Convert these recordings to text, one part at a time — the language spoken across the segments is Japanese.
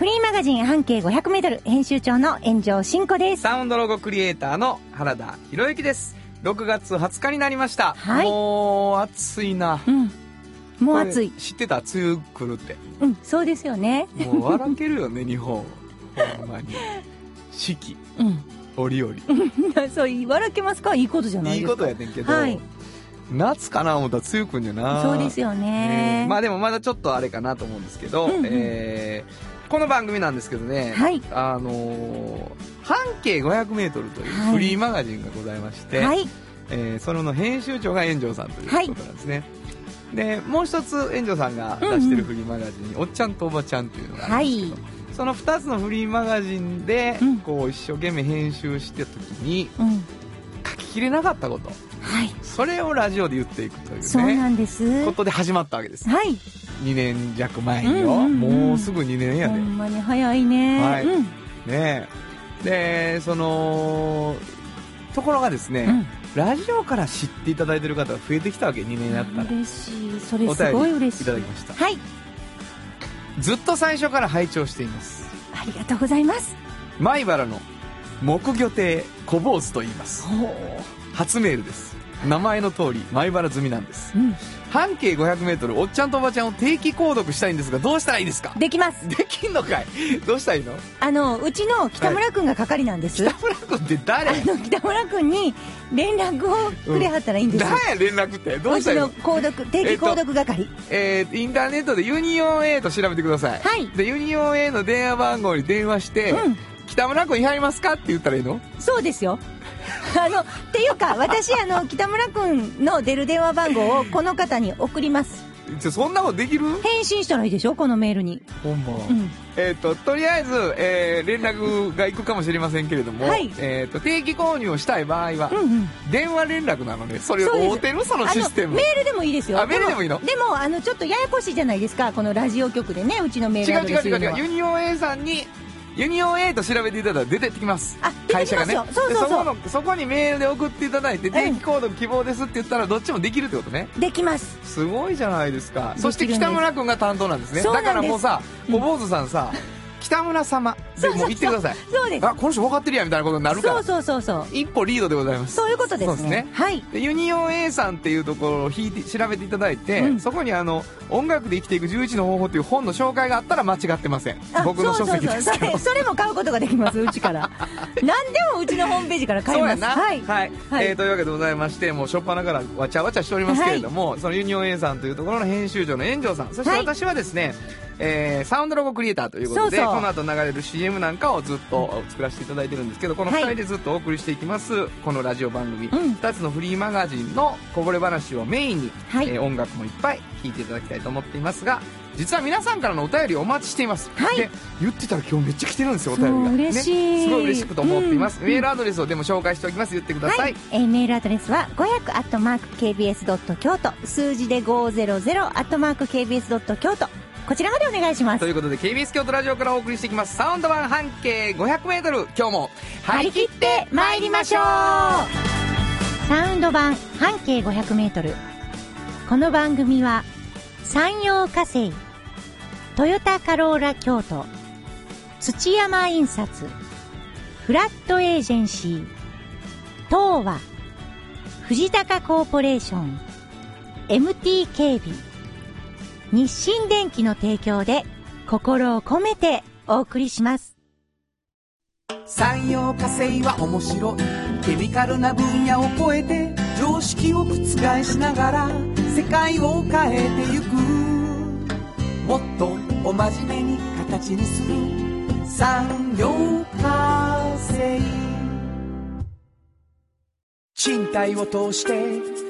フリーマガジン半径500メートル編集長の炎上真子です。サウンドロゴクリエイターの原田博之です。6月20日になりました。はいもう暑いな。うん。もう暑い知ってた？梅雨来るって。うん、そうですよね。もう笑けるよね、日本。ほんまに。四季、うん。折々。そう、言わらけますか？いいことじゃないいいですか。ことやねんけど、はい夏かな思ったら梅雨来んじゃな。そうですよね。えーまあでもまだちょっとあれかなと思うんですけど、うんうんえーこの番組なんですけどね、はい。あのー半径 500m というはい。フリーマガジンがございまして、はい。えーそれの編集長が炎上さんということなんですね、でもう一つ炎上さんが出してるフリーマガジンに「おっちゃんとおばちゃん」というのがあるんですけど、その2つのフリーマガジンで、うん。こう一生懸命編集してた時にうん。書ききれなかったことはい。それをラジオで言っていくというそうねなんです。ことで始まったわけですはい。2年弱前によ、うんうんうんもうすぐ2年やで、ほんまに早いね。はいうん。ねえでそのところがですね、うんラジオから知っていただいてる方が増えてきたわけ2年やったら嬉しい。それおすごい嬉しい。いただきましたはい。ずっと最初から拝聴していますありがとうございます。米原の木魚亭小坊主と言いますほ初メールです名前の通り米原住みなんですう。うん。半径 500m おっちゃんとおばちゃんを定期購読したいんですがどうしたらいいですか？できます。できんのかい？どうしたらいいの？あの、うちの北村くんが係なんです。北村君って誰？あの、北村くんに連絡をくれはったらいいんですよ。何や？連絡って？どうしたらいいの？購読、定期購読係。えー、インターネットでユニオン A と調べてください。はいで、ユニオン A の電話番号に電話して、うん北村君いはりますかって言ったらいいの？そうですよ。あの、っていうか、私、あの、北村くんの出る電話番号をこの方に送ります。ちょそんなことできる？返信したらいいでしょ？このメールに。ほんま。うん。えっ、と、とりあえず、えー、連絡が行くかもしれませんけれども、はいえっ、と、定期購入をしたい場合は、うんうん。電話連絡なので、それを合うてるそのシステム。メールでもいいですよ。あメールでもいいの？でも、あの、ちょっとややこしいじゃないですか。このラジオ局でね、うちのメー違ルアドう違う違う違う。ユニオン A さんに、ユニオン A と調べていただいたら出てきます。あ、出てきますよ。そうでそうそう。そこのそこにメールで送っていただいて定期購読希望ですって言ったらどっちもできるってことねできます。すごいじゃないですかそして北村君が担当なんですねだからもうさうん小坊主さんさ、北村様。でもう言ってください。そうです。あこの人分かってるやんみたいなことになるから。そうそうそうそう。一歩リードでございます。そういうことですね。そうですね。はい。でユニオン A さんっていうところを引いて調べていただいて、うん。そこにあの「音楽で生きていく11の方法」という本の紹介があったら間違ってません。あ僕の書籍ですけどそう。そうそうそれも買うことができますうちから。何でもうちのホームページから買えます。そうやな。はい。はい。はい。えーというわけでございまして、もう初っ端からわちゃわちゃしておりますけれども、そのユニオン A さんというところの編集長の炎上さん、そしてはい。私はですね、えーサウンドロゴクリエイターということで、そうそう。この後流れる CM なんかをずっと作らせていただいてるんですけど、この2人でずっとお送りしていきます、このラジオ番組、うん。2つのフリーマガジンのこぼれ話をメインに、はい。えー音楽もいっぱい聴いていただきたいと思っていますが、実は皆さんからのお便りをお待ちしています。はい。で、言ってたら今日めっちゃ来てるんですよ、お便りが。嬉しい。ね、すごい嬉しくと思っています。うん。メールアドレスをでも紹介しておきます。言ってください。はい、えーメールアドレスは500アットマーク KBS ドット京都。数字で500アットマーク KBS ドット京都こちらまでお願いします。ということで KBS 京都ラジオからお送りしていきます。サウンド版半径 500m 今日も張り切って参りましょう。サウンド版半径500メートル。この番組は山陽火星トヨタカローラ京都土山印刷フラットエージェンシー東和藤高コーポレーション MT 警備日清電機の提供で心を込めてお送りします。産業化成は面白い。ケミカルな分野を超えて常識を覆しながら世界を変えてゆく。もっとお真面目に形にする。産業化成。賃貸を通して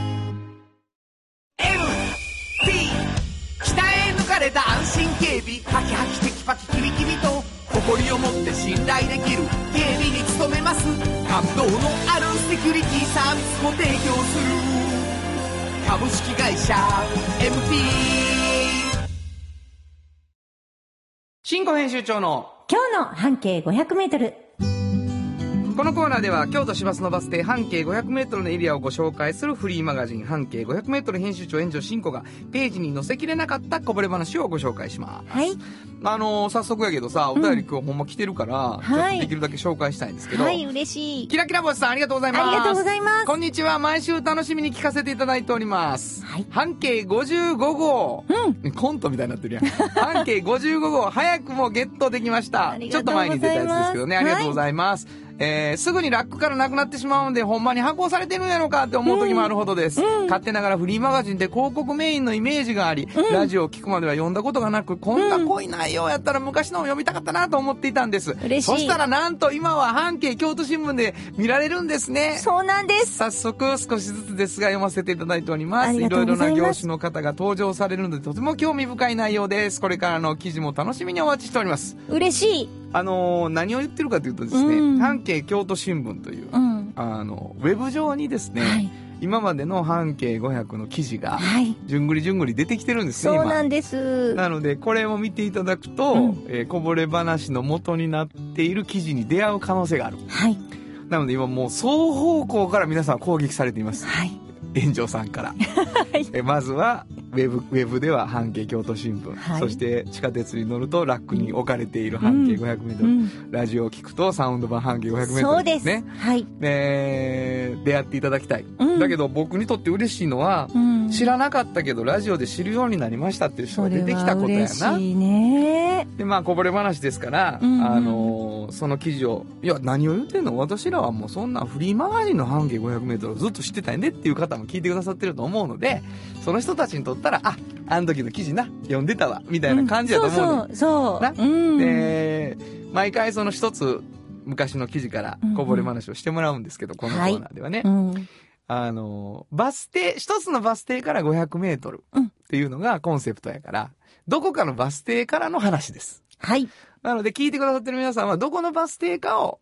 も提供する株式会社 MT 新庫編集長の今日の半径500メートル。このコーナーでは京都市バスのバス停半径 500m のエリアをご紹介するフリーマガジン半径 500m 編集長炎上真子がページに載せきれなかったこぼれ話をご紹介します。はい。あのー早速やけどさ、お便り今日ほんま来てるから、ちょっとできるだけ紹介したいんですけど、はい、嬉しい。キラキラ星さんありがとうございます。ありがとうございますこんにちは。毎週楽しみに聞かせていただいております。はい半径55号。うん。コントみたいになってるやん。半径55号、早くもゲットできました。ちょっと前に出たやつですけどね。ありがとうございます。えー、すぐにラックからなくなってしまうんで、ほんまに発行されてるんやろかって思う時もあるほどです。勝手ながらフリーマガジンで広告メインのイメージがあり、ラジオを聞くまでは読んだことがなく、こんな濃い内容やったら昔のを読みたかったなと思っていたんです。嬉しいそしたらなんと今は半径京都新聞で見られるんですね。そうなんです。早速少しずつですが読ませていただいております。いろいろな業種の方が登場されるのでとても興味深い内容です。これからの記事も楽しみにお待ちしております。嬉しい。あのー何を言ってるかというとですね、うん半径京都新聞という、うん。あの、ウェブ上にですね、はい。今までの半径500の記事が、はい。じゅんぐりじゅんぐり出てきてるんですね、今。そうなんです。なので、これを見ていただくと、うんえーこぼれ話の元になっている記事に出会う可能性がある。はい。なので今もう双方向から皆さん攻撃されています。はい。炎上さんから。えまずはウェブ、ウェブでは半径京都新聞、はいそして地下鉄に乗るとラックに置かれている半径 500m、うん。ラジオを聞くとサウンド版半径 500m そうです。ですね。はい。えー出会っていただきたい、うんだけど僕にとって嬉しいのは、うん。知らなかったけどラジオで知るようになりましたっていう人が出てきたことやな。ね。でまあこぼれ話ですから、うんうんあのーその記事を「いや何を言ってんの？私らはもうそんなフリーマガジンの半径 500m をずっと知ってたんやね」っていう方も聞いてくださってると思うのでその人たちにとったら「ああの時の記事な読んでたわ」みたいな感じだと思うね、そうそう。なそう。うん。で毎回その一つ昔の記事からこぼれ話をしてもらうんですけど、このコーナーではね、うん。あのーバス停一つのバス停から 500m うんっていうのがコンセプトやからどこかのバス停からの話ですはい。なので聞いてくださってる皆さんはどこのバス停かを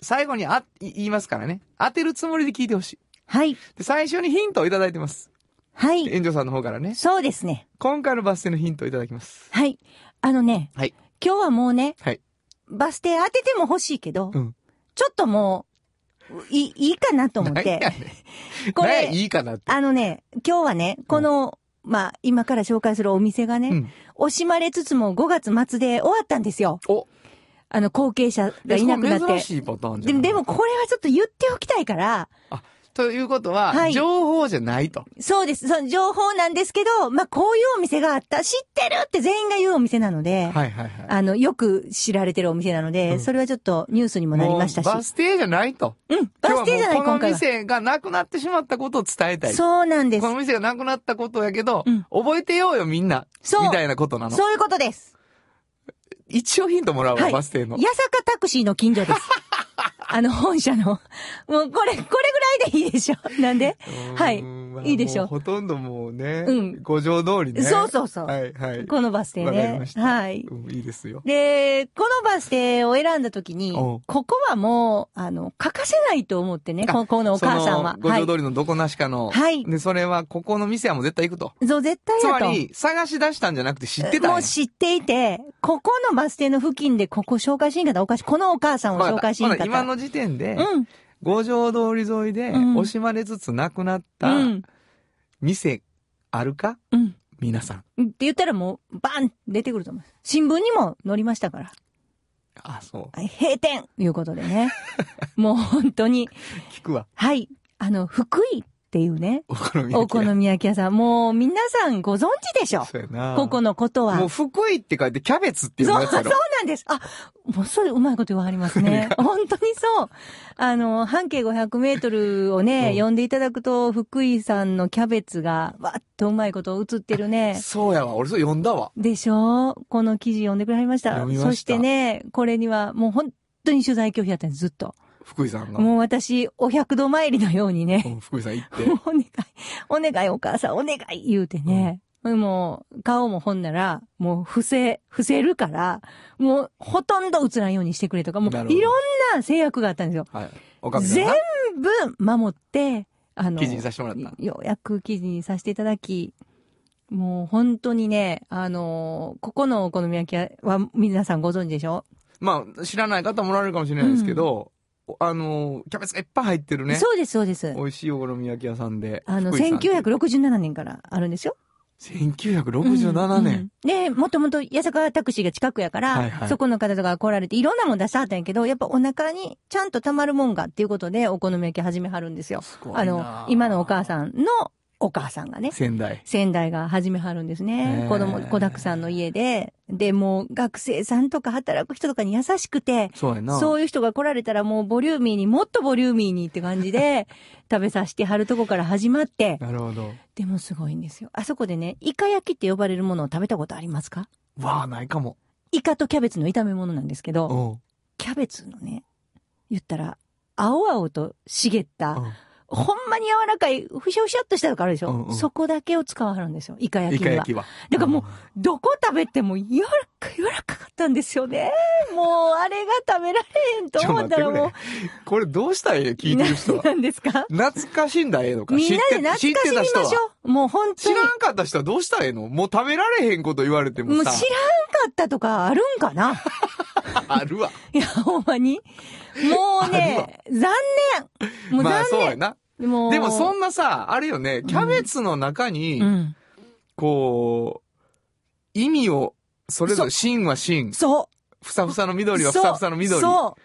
最後にあい言いますからね。当てるつもりで聞いてほしい。はい。で、最初にヒントをいただいてます。はい。園長さんの方からね。そうですね。今回のバス停のヒントをいただきます。はい。あのね、はい。今日はもうね、はい。バス停当てても欲しいけど、うん。ちょっともう、いい、いいかなと思って。これいいかなって。あのね、今日はね、この、まあ、今から紹介するお店がね、うん。惜しまれつつも5月末で終わったんですよ。お、あの、後継者がいなくなって。珍しいパターンじゃでも、ん。でもこれはちょっと言っておきたいから、ということは、はい情報じゃないと。そうです。その情報なんですけど、まあ、こういうお店があった、知ってるって全員が言うお店なので、はいはいはい。あの、よく知られてるお店なので、うんそれはちょっとニュースにもなりましたし。バス停じゃないと。うん、バス停じゃない、今日はもうこの。店がなくなってしまったことを伝えたい。そうなんですこ。の店がなくなったことやけど、うん覚えてようよみんな。そうみたいなことなの。そういうことです。一応ヒントもらうわ、はいバス停の。八坂タクシーの近所です。あの、本社の。もう、これ、これぐらいでいいでしょ。なんで？はいいいでしょもほとんどもうね、うん五条通りね。そうそうそうはいはい。このバス停ねまし。たはい。うんいいですよ。で、このバス停を選んだ時に、ここはもう、あの、欠かせないと思ってね、あここのお母さんは五はい条。通りのどこなしかの。はいで、それは、ここの店はもう絶対行くと。そう、絶対だと。つまり、探し出したんじゃなくて知ってたもう知っていて、ここのバス停の付近でここ紹介しんかったらおかしい。このお母さんを紹介しんかった今の時点で、うん。五条通り沿いで、うん惜しまれつつなくなったうん。店、あるか？うん。皆さん。って言ったらもう、バン出てくると思う。新聞にも載りましたから。あ、そう。はい閉店いうことでね。もう本当に。聞くわ。はい。あの、福井っっていうね。お好み焼き屋。お好み焼き屋さん。もう皆さんご存知でしょそうやな。ここのことは。もう福井って書いてキャベツっていうそう、そう。なんです。あ、もうそれうまいこと言わはりますね。本当にそう。あの、半径500メートルをね、うん読んでいただくと、福井さんのキャベツが、わっとうまいこと映ってるね。そうやわ。俺それ読んだわ。でしょ？この記事読んでくれはりました。読みましたそしてね、これにはもう本当に取材拒否やったんです、ずっと。福井さんが。もう私、お百度参りのようにね、うん福井さん行って。お願い、お願いお母さん、お願い言うてね。もう、顔もほんなら、もう、伏せ、伏せるから、もう、ほとんど映らんようにしてくれとか、もう、いろんな制約があったんですよ。はい。おか全が？部守って、あの、記事にさせてもらった。ようやく記事にさせていただき、もう本当にね、あのここのお好み焼き屋は皆さんご存知でしょ、まあ、知らない方もおられるかもしれないですけど、あの、キャベツがいっぱい入ってるね。そうです、そうです。美味しいお好み焼き屋さんで。あの、福井さんって1967年からあるんですよ。1967年。うんで、もともと八坂タクシーが近くやから、はいはいそこの方とか来られていろんなもん出してはったんやけど、やっぱお腹にちゃんと溜まるもんがっていうことでお好み焼き始めはるんですよ。すごいなあの、今のお母さんのお母さんがね。仙台。仙台が始めはるんですへね。ー子供、子だくさんの家で。で、もう学生さんとか働く人とかに優しくて、そうやな。そういう人が来られたらもうボリューミーに、もっとボリューミーにって感じで、食べさせてはるとこから始まって、なるほど。でもすごいんですよ。あそこでね、イカ焼きって呼ばれるものを食べたことありますか？わあ、ないかも。イカとキャベツの炒め物なんですけど、うん。キャベツのね、言ったら、青々と茂った、うんほんまに柔らかい、ふしゃふしゃっとしたのがあるでしょ、うんうんそこだけを使わはるんですよ。イカ焼イきには。カ焼きは。だからもう、どこ食べても柔らか、柔らかかったんですよね。もう、あれが食べられへんと思ったらもう。。これどうしたらええ聞いてる人は。何ですか？懐かしんだらええのか？みんなで懐かしみましょは？う。もう本当に。知らんかった人はどうしたらええの？もう食べられへんこと言われてもさ。もう知らんかったとかあるんかな？あるわ。いや、ほんまに？もうね、残念。もうまあそうや残な。念。もうでもそんなさ、あれよね、キャベツの中に、うん。こう、意味を、それぞれ、芯は芯、そう。ふさふさの緑はふさふさの緑。そ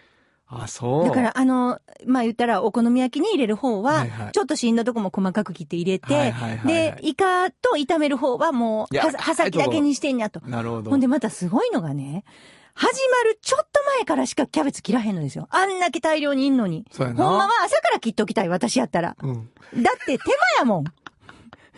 あ、そう。う。だから、あの、まあ、言ったら、お好み焼きに入れる方は、はいはいちょっと芯のとこも細かく切って入れて、はいはいはいはいで、イカと炒める方はもう、は刃先だけにしてんやと。なるほど。ほんで、またすごいのがね、始まるちょっと前からしかキャベツ切らへんのですよ。あんだけ大量にいんのに。そうやな。ほんまは朝から切っときたい、私やったら。うん。だって手間やもん。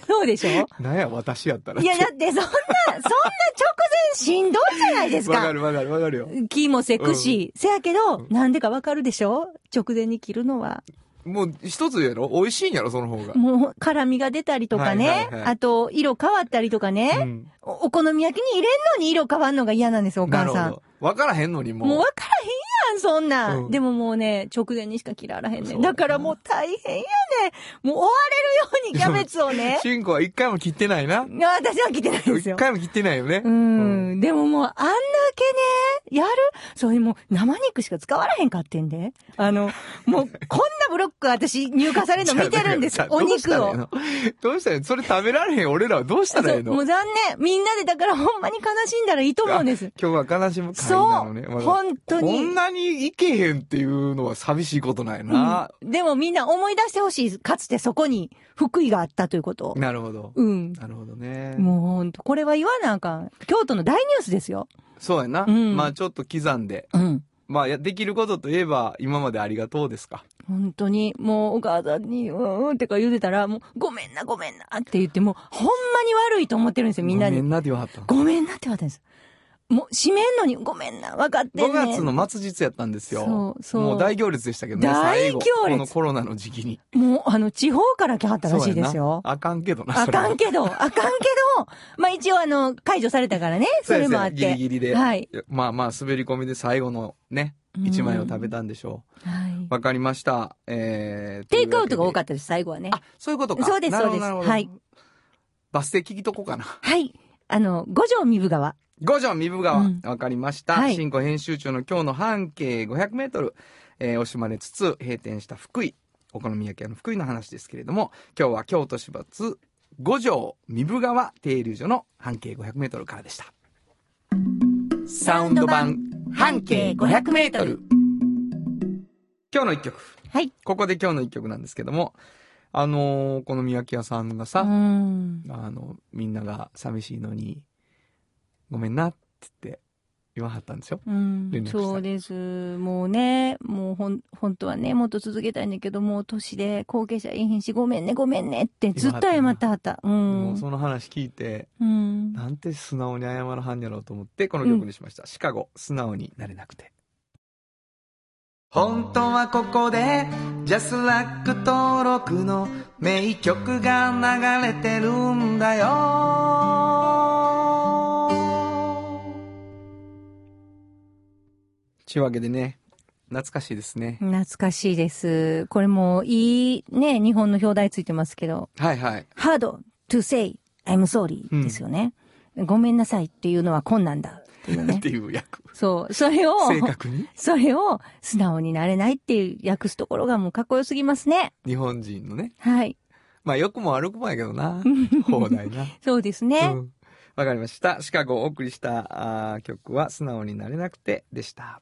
そうでしょ？なんや、私やったら。いや、だってそんな、そんな直前しんどいじゃないですか。わかるわかるわかるよ。気もせくし。せやけど、なんでかわかるでしょ？直前に切るのは。もう一つやろ美味しいんやろ？その方が。もう、辛みが出たりとかね。はいはいはいあと、色変わったりとかね。うん。おお好み焼きに入れんのに色変わんのが嫌なんですよ、お母さん。わからへんのにもう。もう分からへんやん、そんなん。うんでももうね、直前にしか切ららへんねん。そうだからもう大変やねん。もう追われるようにキャベツをね。シンコは一回も切ってないな。いや私は切ってないですよ。一回も切ってないよね。うん。でももう、あんだけね、やる？そういうもう、生肉しか使わらへんかってんで。あの、もう、こんなブロック私入荷されるの見てるんですお肉を。どうしたらそれ食べられへん俺らはどうしたらええそうのもう残念。みんなでだからほんまに悲しんだらいいと思うんです。今日は悲しむ会そう。なのね。まだ本当こにん。なにいけへんっていうのは寂しいことなんやな。うんでもみんな思い出してほしい。かつてそこに福井があったということを。なるほど。うん。なるほどね。もうほんと、これは言わなあかん。京都の大ニュースですよ。そうやな。うんまあちょっと刻んで。うん。まあやできることといえば今までありがとうですか。本当に、もうお母さんに、うんうんってか言うてたら、もう、ごめんな、ごめんなって言って、もう、ほんまに悪いと思ってるんですよ、みんなに。ごめんなって言わはったの。ごめんなって言われたんです。もう、閉めんのに、ごめんな、分かってんね5ん。月の末日やったんですよ。そうそうもう大行列でしたけどね、大行列。このコロナの時期に。もう、あの、地方から来はったらしいですよあかんけどな。あかんけけど、あかんけど、まあ一応あの、解除されたからね、それもあって。ギリギリで。はい。まあまあ、滑り込みで最後のね、うん1枚を食べたんでしょはい。う。わかりました。えー、テイクアウトが多かっったです、最後はね。あ、そういうことか。そうですそうですはい。バス停聞きとこうかな。はい。あの、五条三部川。五条三部川。わ、うんかりました。はい新庫編集長の今日の半径500メートル、えー惜しまれつつ閉店した福井、お好み焼き屋の福井の話ですけれども、今日は京都市罰五条三部川停留所の半径500メートルからでした。サウンド版半径500メートル。今日の一曲。はい。ここで今日の一曲なんですけども、あのーこの三宅屋さんがさ、うん。あの、みんなが寂しいのに、ごめんなって言って言わはったんですよ。うん連絡したそうです。もうね、もうほん、本当はね、もっと続けたいんだけど、もう年で後継者いいひんし、ごめんね、ごめんねってずっと謝ってはった。う。もうんその話聞いて、うん。なんて素直に謝るはんやろうと思って、この曲にしました。シカゴ、素直になれなくて。本当はここで、ジャスラック登録の名曲が流れてるんだよ。ちゅうわけでね、懐かしいですね。懐かしいです。これもいいね、日本の表題ついてますけど、はいはい。hard to say I'm sorry ですよね。ごめんなさいっていうのは困難だっていう っねて。いう役。そう。それを、正確に？それを素直になれないっていう訳すところがもうかっこよすぎますね。日本人のね。はい。まあ、良くも悪くもやけどな。放題な。そうですね。うん。わかりました。シカゴをお送りしたあー曲は素直になれなくてでした。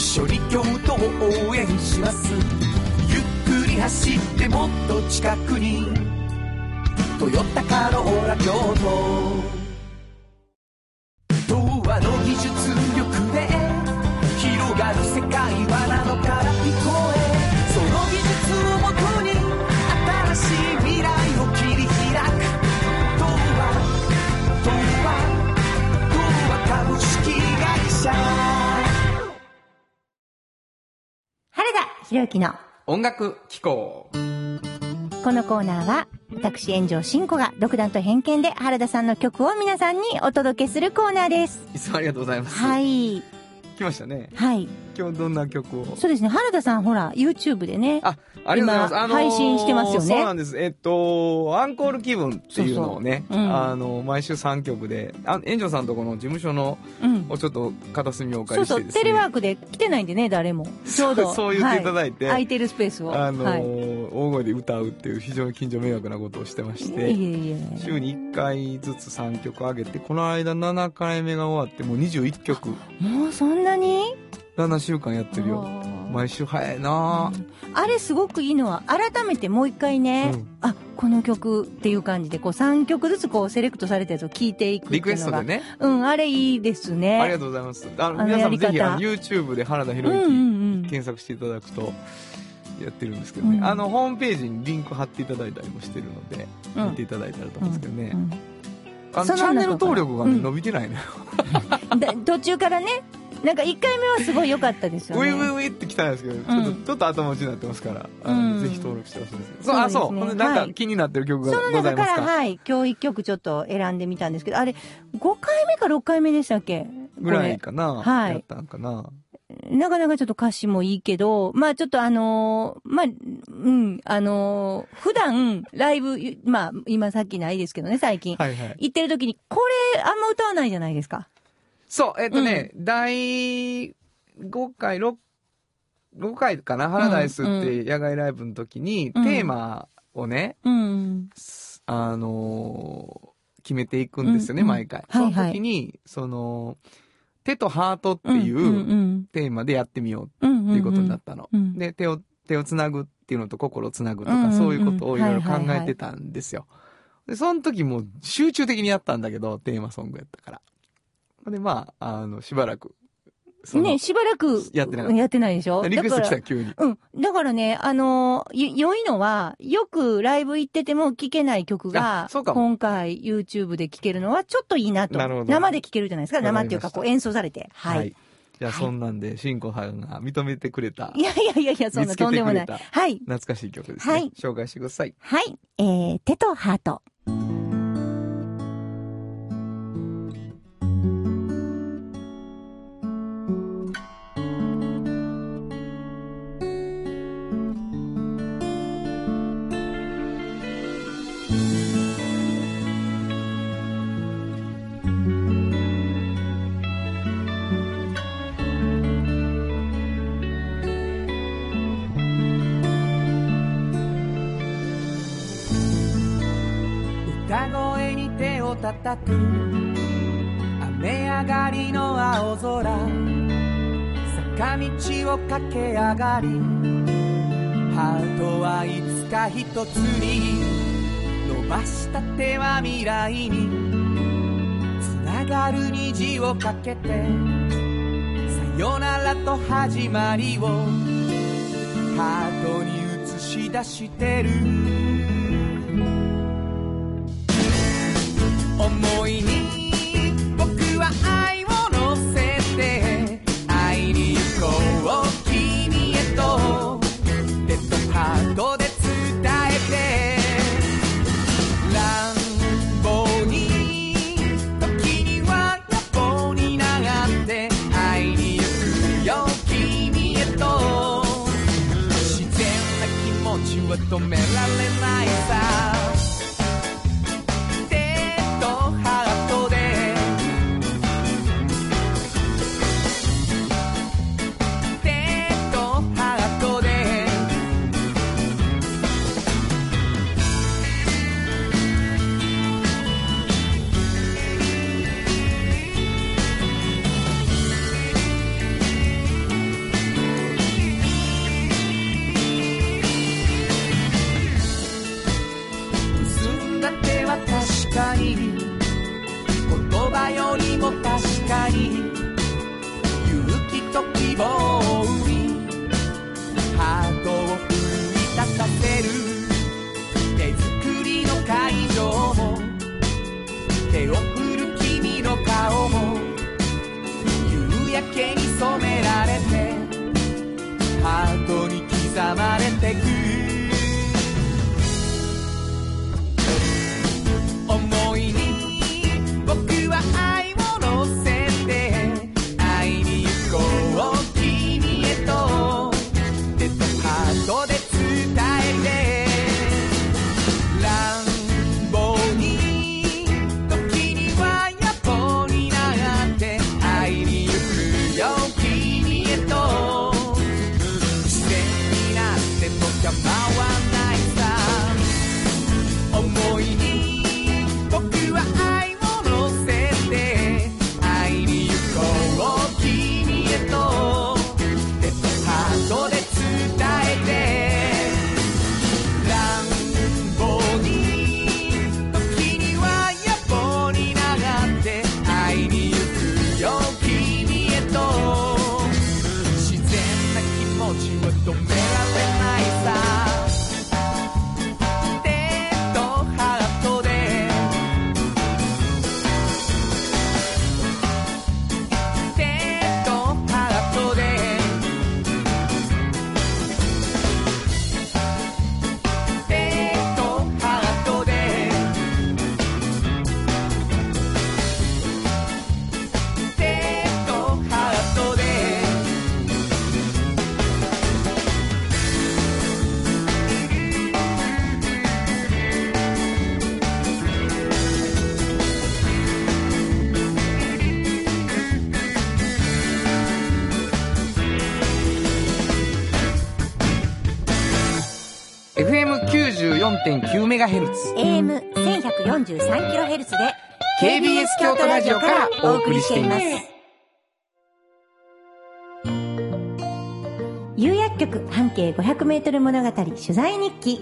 緒に京都を応援します。ゆっくり走ってもっと近くに「トヨタカローラ京都」原田博之の音楽機構。このコーナーは、私、炎上真子が独断と偏見で原田さんの曲を皆さんにお届けするコーナーです。いつもありがとうございます。はい。来ましたね。はい。今日どんな曲を？そうですね。原田さん、ほら、YouTube でね。あ、ありがとうございます。今あのー配信してますよねそうなんです。えっと、アンコール気分っていうのをね、あの、毎週3曲で、あ炎上さんとこの事務所の、うん。をちょっと片隅をおそうそう。借りしてですね。テレワークで来てないんでね、誰も。ちょうど。そう言っていただいては空いてるスペースを。あのーはい。大声で歌うっていう非常に近所迷惑なことをしてまして。週に1回ずつ3曲上げて、この間7回目が終わって、もう21曲、もうそんなに7週間やってるよ。毎週早いな。ぁあれすごくいいのは、改めてもう一回ね、うん。あ、この曲っていう感じで、こう3曲ずつこうセレクトされたやつを聴いていく。リクエストでね。うん、あれいいですね。ありがとうございます。あの皆さんもぜひあの YouTube で原田博うんうん之うん。検索していただくとやってるんですけどね、うん。あのホームページにリンク貼っていただいたりもしてるので、うん。見ていただいたらと思うんですけどね、うんあのチャンネル登録がね、うん。伸びてないのよ、だ途中からね、なんか1回目はすごい良かったですよね。ウィウィウィって来たんですけど、ちょっとちょっと後持ちになってますからぜひ登録してほしいです。そうあそうでなんはい。か気になってる曲がそのございますか、中から、はい、今日1曲ちょっと選んでみたんですけど、あれ、5回目か6回目でしたっけ？ぐらいかな、はい。やったんかな？なかなかちょっと歌詞もいいけど、まあちょっとあのーまあ、うん、あのー普段、ライブ、まあ、今さっきないですけどね、最近。はいはい。行ってる時に、これ、あんま歌わないじゃないですか。そうえっとね、第5回6 5回かな、ハラダイスって野外ライブの時に、うんテーマをね、うん。あのー決めていくんですよね、うんうん毎回。はいはいその時に、その、手とハートっていうんううんテーマでやってみよううんうん。っていうことになったの。うんで、手を、手をつなぐっていうのと心をつなぐとか、うんうんうんそういうことをいろいろ考はいはいはいえてたんですよ。で、その時もう集中的にやったんだけど、テーマソングやったから。で、まあ、あの、しばらく、ね、しばらく、やってなかったやってないでしょ？リクエスト来た急に。うん。だからね、あの良いのは、よくライブ行ってても聴けない曲が今回 YouTube で聴けるのはちょっといいなと。なるほど生で聴けるじゃないですか？生っていうか、こう演奏されて。はい。じゃあ、そんなんで、しんこさんが認めてくれたい、やいやいやいや、そんなとんでもない。はい。懐かしい曲ですね。はい紹介してください。はい。えー、手とハート。手を叩く。雨上がりの青空。坂道を駆け上がり。ハートはいつか一つに。伸ばした手は未来に。つながる虹をかけて。さよならと始まりを。ハートに映し出してる。思いに結んだ手は確かに。言葉よりも確かに。勇気と希望を生みハートを奮い立たせる。手作りの会場も。手を振る君の顔も。夕焼けに染められて。ハートに刻まれてく。メガヘルツ。AM1143kHz で KBS 京都ラジオからお送りしています。有薬局半径 500m 物語取材日記。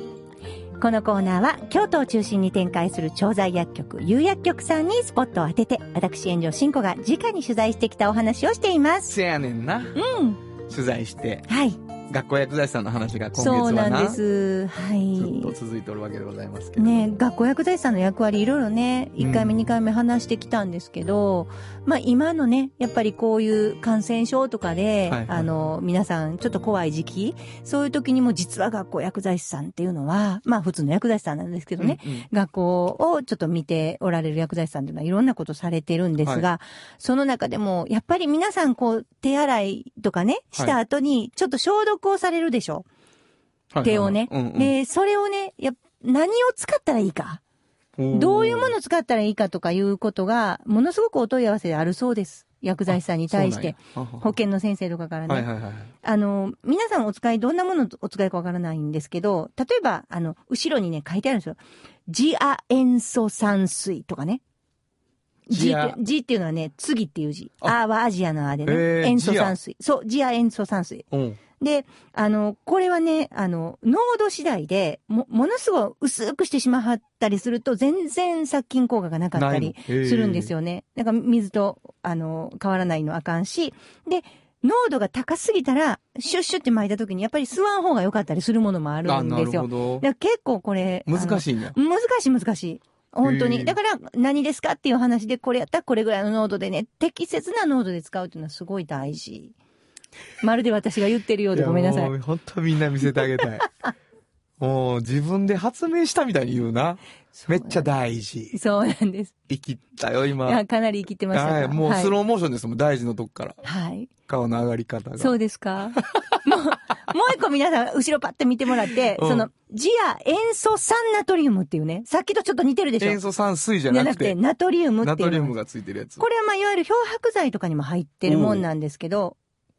このコーナーは京都を中心に展開する調剤薬局有薬局さんにスポットを当てて私炎上真子が直に取材してきたお話をしています。せやねんな。うん。取材して。はい学校薬剤師さんの話が今月そうはななんです。はい。ずっと続いておるわけでございますけどね学校薬剤師さんの役割いろいろね、1回目、うん2回目話してきたんですけど、まあ今のね、やっぱりこういう感染症とかで、はいはい。あの、皆さんちょっと怖い時期、そういう時にも実は学校薬剤師さんっていうのは、まあ普通の薬剤師さんなんですけどね、うんうん。学校をちょっと見ておられる薬剤師さんというのはいろんなことされてるんですが、その中でも、やっぱり皆さんこう、手洗いとかね、した後に、ちょっと消毒をされるでしょ、はい手をね。で、それをね、やっ何を使ったらいいか？どういうものを使ったらいいかとかいうことが、ものすごくお問い合わせであるそうです。薬剤師さんに対して。保険の先生とかからね。あの、皆さんお使い、どんなものお使いかわからないんですけど、例えば、あの、後ろにね、書いてあるんですよ。ジア塩素酸水とかね。ジアって、G っていうのはね、次っていう字。ああはアジアのあでね。塩素酸水。そう、ジア塩素酸水。うん。で、あの、これはね、あの、濃度次第で、も、ものすごい薄くしてしまったりすると、全然殺菌効果がなかったりするんですよね。だから水と、あの、変わらないのあかんし、で、濃度が高すぎたら、シュッシュって巻いた時に、やっぱり吸わん方が良かったりするものもあるんですよ。ほどだ。から結構これ、い。難しいんや。難しい難しい。本当に。だから、何ですかっていう話で、これやったらこれぐらいの濃度でね、適切な濃度で使うっていうのはすごい大事。まるで私が言ってるようでごめんなさい。本当みんな見せてあげたい。もう自分で発明したみたいに言うな。めっちゃ大事。そうなんです。生きったよ、い今。や、かなり生きてましたかはい、もうはいスローモーションですもん、大事のとこから。はい。顔の上がり方が。そうですか。もう、もう一個皆さん、後ろパッて見てもらって、うんその、ジア塩素酸ナトリウムっていうね、さっきとちょっと似てるでしょ。塩素酸水じゃなくて、なくて、ナトリウムっていうの。ナトリウムがついてるやつ。これはまあ、いわゆる漂白剤とかにも入ってるもんなんですけど、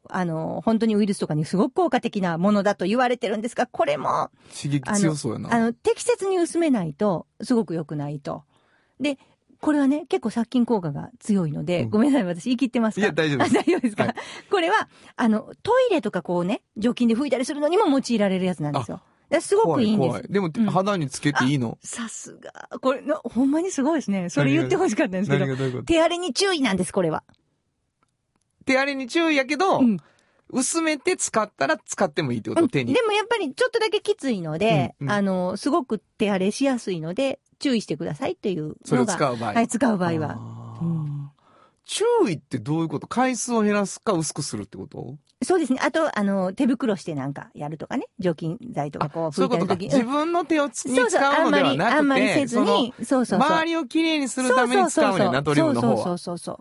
あの、本当にウイルスとかにすごく効果的なものだと言われてるんですが、これも、刺激強そうやな。あの、適切に薄めないと、すごく良くないと。で、これはね、結構殺菌効果が強いので、うんごめんなさい、私言い切ってますか？いや大丈夫ですあ 大丈夫ですか、はいこれは、あの、トイレとかこうね、除菌で拭いたりするのにも用いられるやつなんですよ。すごくいいんです怖い。でも、うん肌につけていいの？さすが。これの、ほんまにすごいですね。それ言ってほしかったんですけど。手荒れに注意なんです、これは。手荒れに注意やけど、うん薄めて使ったら使ってもいいってこうんと手にで。もやっぱりちょっとだけきついので、うんうんあの、すごく手荒れしやすいので、注意してくださいっていうのが。それを使う場合。はい、使う場合は。注意ってどういうこと？回数を減らすか薄くするってこと？そうですね。あと、あの、手袋してなんかやるとかね。除菌剤とかこうそういうことか。拭いたりとき自分の手をつにそうそう、あ使うんのではなくて、あんまりせずに、そうそうそう。周りをきれいにするために使うねん、ナトリウムの方は。そうそうそうそ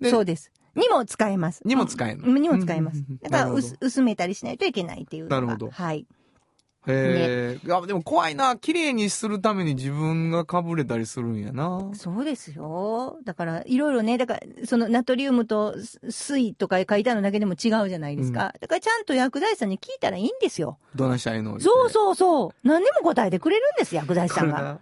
う。でそうです。にも使えます。にも使えんのうんにも使えます。だから薄、薄めたりしないといけないっていう。なるほどはい。へえ、いやでも怖いな。綺麗にするために自分がかぶれたりするんやな。そうですよ。だから、いろいろね、だから、そのナトリウムと水とか書いてあるだけでも違うじゃないですか。だからちゃんと薬剤師さんに聞いたらいいんですよ。どないしたらいいの？そうう。そうそう。何でも答えてくれるんです、薬剤師さんが。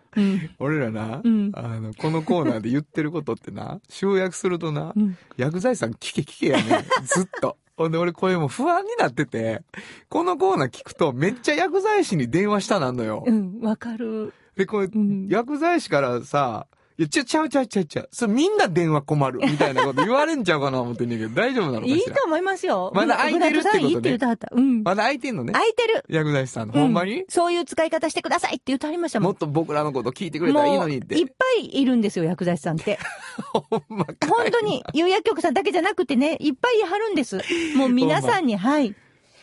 俺らな、うんあの、このコーナーで言ってることってな、集約するとな、うん薬剤師さん聞け聞けやねんずっと。ほんで俺これもう不安になってて、このコーナー聞くとめっちゃ薬剤師に電話したなんのよ。うん、わかる。で、これ、ん薬剤師からさ、いや、ちゃ、ちゃうちゃうちゃうちゃう。それみんな電話困る。みたいなこと言われんちゃうかな思ってんねんけど、大丈夫なのかしら？いいと思いますよ。まだ空いてるってこといいって言うてはった。うん。まだ空いてんのね？空いてる。薬剤師さんの。ほんまに、うそういう使い方してくださいって言ってはりましたもん。もっと僕らのこと聞いてくれたらいいのにって。いっぱいいるんですよ、薬剤師さんって。ほんまかい本当に、有薬局さんだけじゃなくてね、いっぱいいはるんです。もう皆さんに、はい。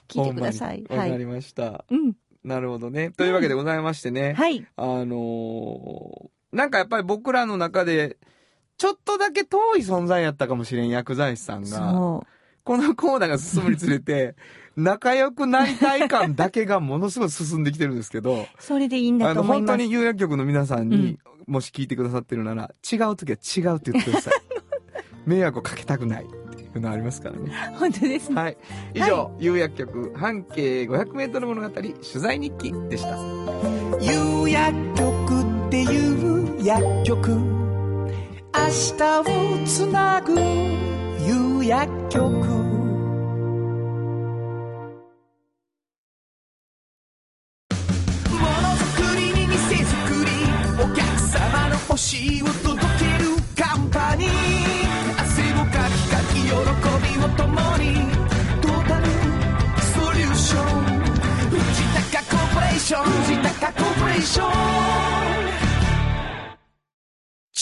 聞いてください。はい。わかりました。うん。なるほどね。というわけでございましてね。はい。あのーなんかやっぱり僕らの中で、ちょっとだけ遠い存在やったかもしれん薬剤師さんが、そこのコーナーが進むにつれて、仲良くなりたい感だけがものすごい進んできてるんですけど、う。それでいいんだとあの、思います。本当に有薬局の皆さんに、もし聞いてくださってるなら、違う時は違うって言ってください。迷惑をかけたくないっていうのありますからね。本当ですね。はい。以上、有薬局半径500メートル物語取材日記でした。有薬局ていう薬局。明日をつなぐ有薬局。ものづくりに店づくり。お客様の欲しいを届けるカンパニー。汗をかきかき喜びを共に。トータルソリューション。藤高コーポレーション。藤高コーポレーション。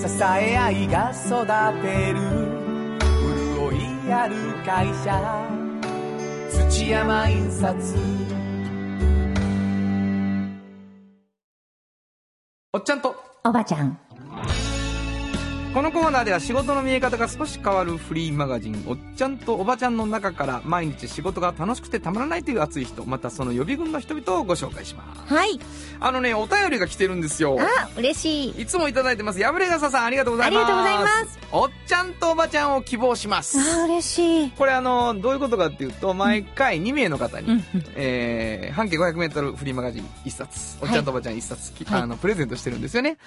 支え合いが育てる。潤いある会社。土山印刷おっちゃんと。おばちゃん。このコーナーでは仕事の見え方が少し変わるフリーマガジン「おっちゃんとおばちゃん」の中から毎日仕事が楽しくてたまらないという熱い人。またその予備軍の人々をご紹介します。はい。あのねお便りが来てるんですよ。あ、嬉しい。いつもいただいてます。破れ傘さんありがとうございます。ありがとうございます。おっちゃんとおばちゃんを希望します。あ、嬉しい。これあのどういうことかっていうと毎回2名の方に、えー半径 500m フリーマガジン1冊、おっちゃんとおばちゃん1冊、きはい。あのプレゼントしてるんですよね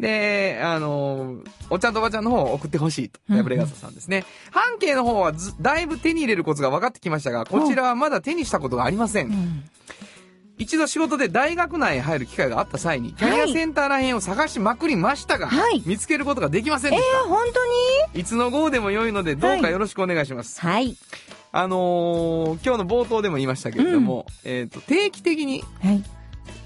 であのおっちゃんとおばちゃんの方を送ってほしいと。うんうん。破れ傘さんですね、半径の方はずだいぶ手に入れるコツが分かってきましたがこちらはまだ手にしたことがありません、うん。一度仕事で大学内へ入る機会があった際にキャリアセンターらへんを探しまくりましたが、はい。見つけることができませんえでした、ー、本当に？いつの号でも良いのでどうかよろしくお願いします、はい。あのー今日の冒頭でも言いましたけれども、えっ、と、定期的にはい。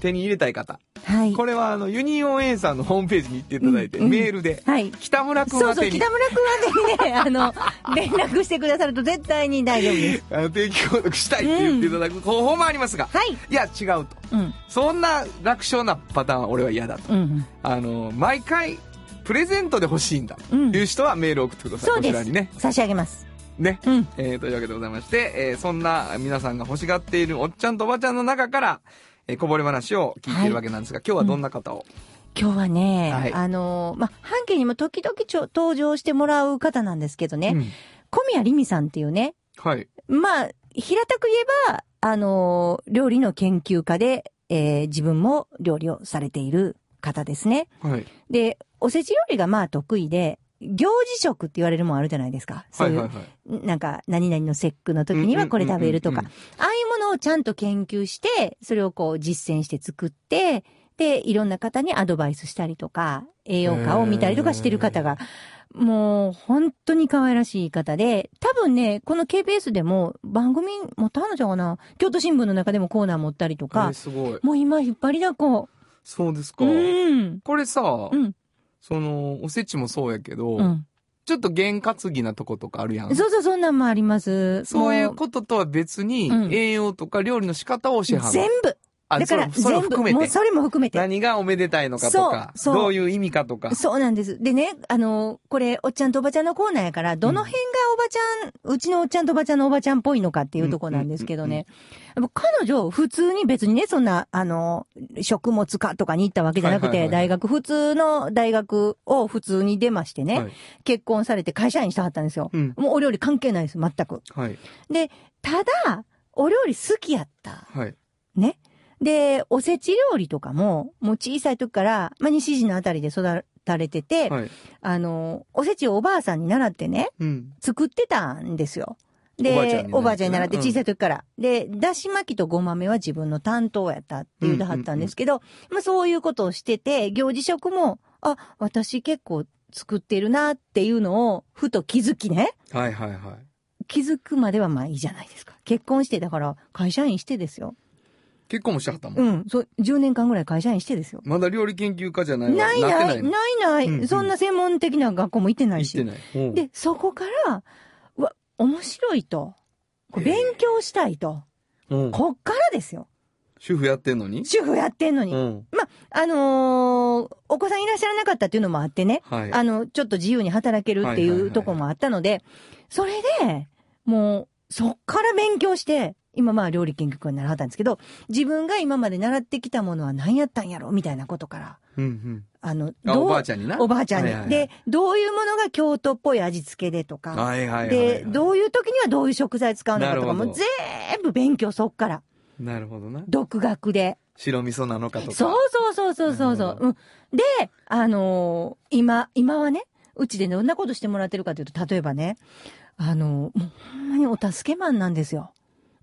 手に入れたい方。はい。これはあの、ユニオン A さんのホームページに行っていただいて、うんうんメールで、はい。北村くんそうそう、北、村くんはね、あの、連絡してくださると絶対に大丈夫です。あの、定期購読したいって言っていただく方法もありますが、はい。いや、違うと。うん。そんな楽勝なパターンは俺は嫌だと。うん。あの、毎回、プレゼントで欲しいんだ。うんという人はメールを送ってください。そうです。こちらにね。差し上げます。ね。うん。えー、というわけでございまして、えーそんな皆さんが欲しがっているおっちゃんとおばちゃんの中から、えーこぼれ話を聞いているわけなんですが、今日はどんな方を、今日はね、はい。あの、まあ、半径にも時々ちょ登場してもらう方なんですけどね、うん。小宮りみさんっていうね、はい。まあ、平たく言えば、あの、料理の研究家で、えー自分も料理をされている方ですね。はい。で、おせち料理がまあ得意で、行事食って言われるもんあるじゃないですか。そういう、はいはいはい。なんか、何々の節句の時にはこれ食べるとかうんうんうん。ああいうものをちゃんと研究して、それをこう実践して作って、で、いろんな方にアドバイスしたりとか、栄養価を見たりとかしてる方が、もう本当に可愛らしい方で、多分ね、この KBS でも番組持ったのじゃうかな？京都新聞の中でもコーナー持ったりとえーか、すごい。もう今引っ張りだこ。そうですか。うん。これさ、うん。その、おせちもそうやけど、うん。ちょっと験担ぎなとことかあるやん。そうそう、そんなんもあります。そういうもこととは別に、うん栄養とか料理の仕方を教えは全部。あだからそれそれを全部、含めて。もうそれも含めて。何がおめでたいのかとか、そうそうどういう意味かとか。そうなんです。でね、あの、これ、おっちゃんとおばちゃんのコーナーやから、どの辺がおばちゃん、うちのおっちゃんとおばちゃんのおばちゃんっぽいのかっていうとこなんですけどね。彼女、普通に別にね、そんな、あの、食物科とかに行ったわけじゃなくて、大学、普通の大学を普通に出ましてね、はい。結婚されて会社員したはったんですよ。うん。もうお料理関係ないです、全く。はい。で、ただ、お料理好きやった。はい。ね。で、おせち料理とかも、もう小さい時から、まあ、西寺のあたりで育たれてて、はい。あの、おせちをおばあさんに習ってね、うん。作ってたんですよ。でおばあちゃんに習ってうん小さい時から。で、だし巻きとごまめは自分の担当やったって言うてはったんですけど、まあそういうことをしてて、行事食も、あ、私結構作ってるなっていうのを、ふと気づきね。はいはいはい。気づくまではまあいいじゃないですか。結婚して、だから会社員してですよ。結婚もしはったもん。うん、そう、10年間ぐらい会社員してですよ。まだ料理研究家じゃないわないない、ないない、うんうんそんな専門的な学校も行ってないし。行ってない。うん、で、そこから、うわ、面白いと。勉強したいと。うん、こっからですよ。主婦やってんのに？主婦やってんのに。うん。あのーお子さんいらっしゃらなかったっていうのもあってね。はい。あの、ちょっと自由に働けるっていはいはいはいはいうとこもあったので、それで、もう、そっから勉強して、今まあ料理研究家にならはったんですけど、自分が今まで習ってきたものは何やったんやろみたいなことから、うんあの、うん。あ、どうおばあちゃんにな？おばあちゃんに、はいはいはいで、どういうものが京都っぽい味付けでとか、はいはいはいはい。で、どういう時にはどういう食材使うのかとかも全部勉強そっから。なるほどな。独学で。白味噌なのかとか。そうそうそうそうそうそう。うん、で、あのー今、今はね、うちでどんなことしてもらってるかというと、例えばね、あのーもうほんまにお助けマンなんですよ。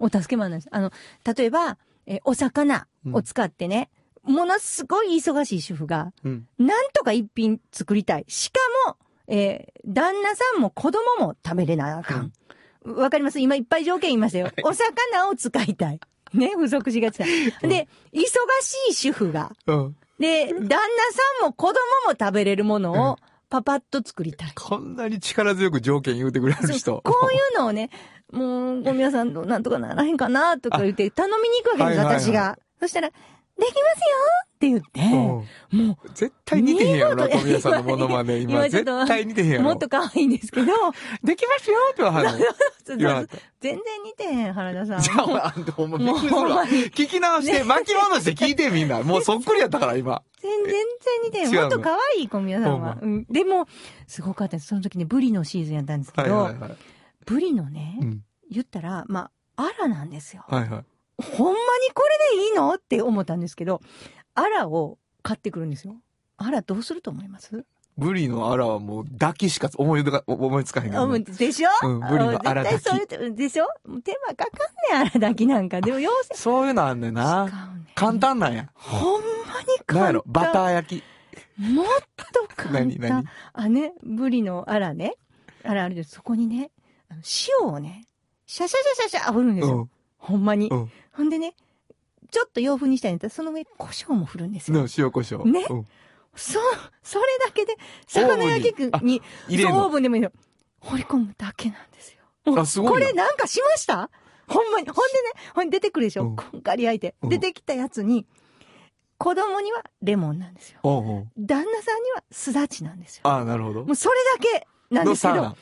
お助けマンなんです。あの、例えば、えーお魚を使ってね、ものすごい忙しい主婦が、うん。なんとか一品作りたい。しかも、えー旦那さんも子供も食べれなあかん。わかります？今いっぱい条件言いましたよ。お魚を使いたい。ね、不足しがちだ。で、忙しい主婦が、うん。で、旦那さんも子供も食べれるものをパパッと作りたい。こんなに力強く条件言うてくれる人。こういうのをね、もう、ゴミ屋さんとなんとかならへんかな、とか言って頼みに行くわけです、私が。そしたら、できますよって言って、うんも絶対似てへんやろな、小宮さんのモノマネ。今、今絶対似てへんやう、ろ。もっと可愛いんですけど、できますよって 言わはるの。全。然似てへん、原田さん。じゃあ、お前あんたほんまびっくりす聞き直して、巻き戻して聞いてみんな。もうそっくりやったから、今。全然似てへん。もっと可愛い小宮さんは。ほうん。でも、すごかったです。その時ね、ブリのシーズンやったんですけど、はいはいはい。ブリのね、うん。言ったら、まあ、アラなんですよ。はいはい。ほんまにこれでいいの？って思ったんですけど、アラを買ってくるんですよ。アラどうすると思います？ブリのアラはもう抱きしか思い思いつかへんけどあもうね。でしょ？うんブリのアラあ絶対そういう、でしょ？手間かかんねん、アラだけなんか。でも、要請そういうのあんねんな。ね簡単なんや。ほんまに簡単。なんやろ？バター焼き。もっと簡何何？単。あ、ね、ブリのアラね。アラあるで、そこにね、塩をね、シャシャシャシャシャ振るんですよ。うん。ほんまに。うん。ほんでね、ちょっと洋風にしたいんだったら、その上、胡椒も振るんですよ。の塩胡椒。ね？うんそう、それだけで、魚焼き器に、そうオーブンでもいいの。掘り込むだけなんですよ。あすごいなこれなんかしました？ほんまに。ほんでね、ほんで出てくるでしょ？うんこんがり焼いて。うん出てきたやつに、子供にはレモンなんですよ。おうおう旦那さんにはすだちなんですよ。ああ、なるほども。うそれだけなんですけども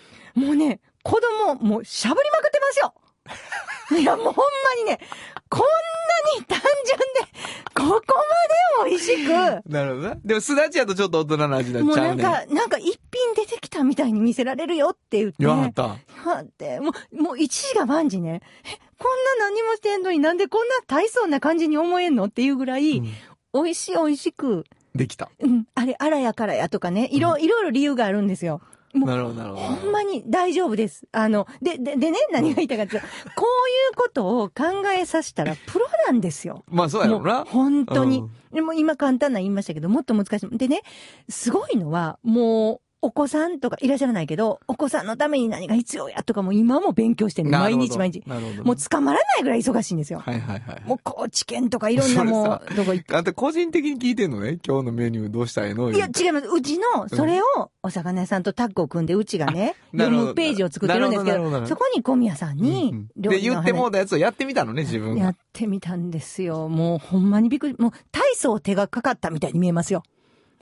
うね、子供、もうしゃぶりまくってますよ。いや、もうほんまにね、こんなに単純で、ここまで美味しく、なるほどな。でも、すだちやとちょっと大人の味になもっちゃうんね。うなか、なんか一品出てきたみたいに見せられるよって言って。言わはった。はって、もう、もう一時が万事ね。え、こんな何もしてんのになんでこんな大層な感じに思えんのっていうぐらい、うん美味しい美味しく、できた。うん、あれ、あらやからやとかね、いろ、いろいろ理由があるんですよ。もうなるほど、なるほど。ほんまに大丈夫です。あの、で、で、でね、何が言いたかったら、こういうことを考えさせたらプロなんですよ。まあ、そうやろな。本当にうん。でも今簡単な言いましたけど、もっと難しい。でね、すごいのは、もう、お子さんとかいらっしゃらないけど、お子さんのために何が必要やとかも今も勉強してるの。毎日毎日。なるほど。もう捕まらないぐらい忙しいんですよ。はいはいはい。もう高知県とかいろんなもう、どこ行って。あんた個人的に聞いてんのね？今日のメニューどうしたいの？いや、違います。うちの、それを、お魚屋さんとタッグを組んで、うちがね、読むページを作ってるんですけど、そこに小宮さんうんにうん、料で、言ってもうたやつをやってみたのね、自分が。やってみたんですよ。もうほんまにびっくり。もう体操手がかかったみたいに見えますよ。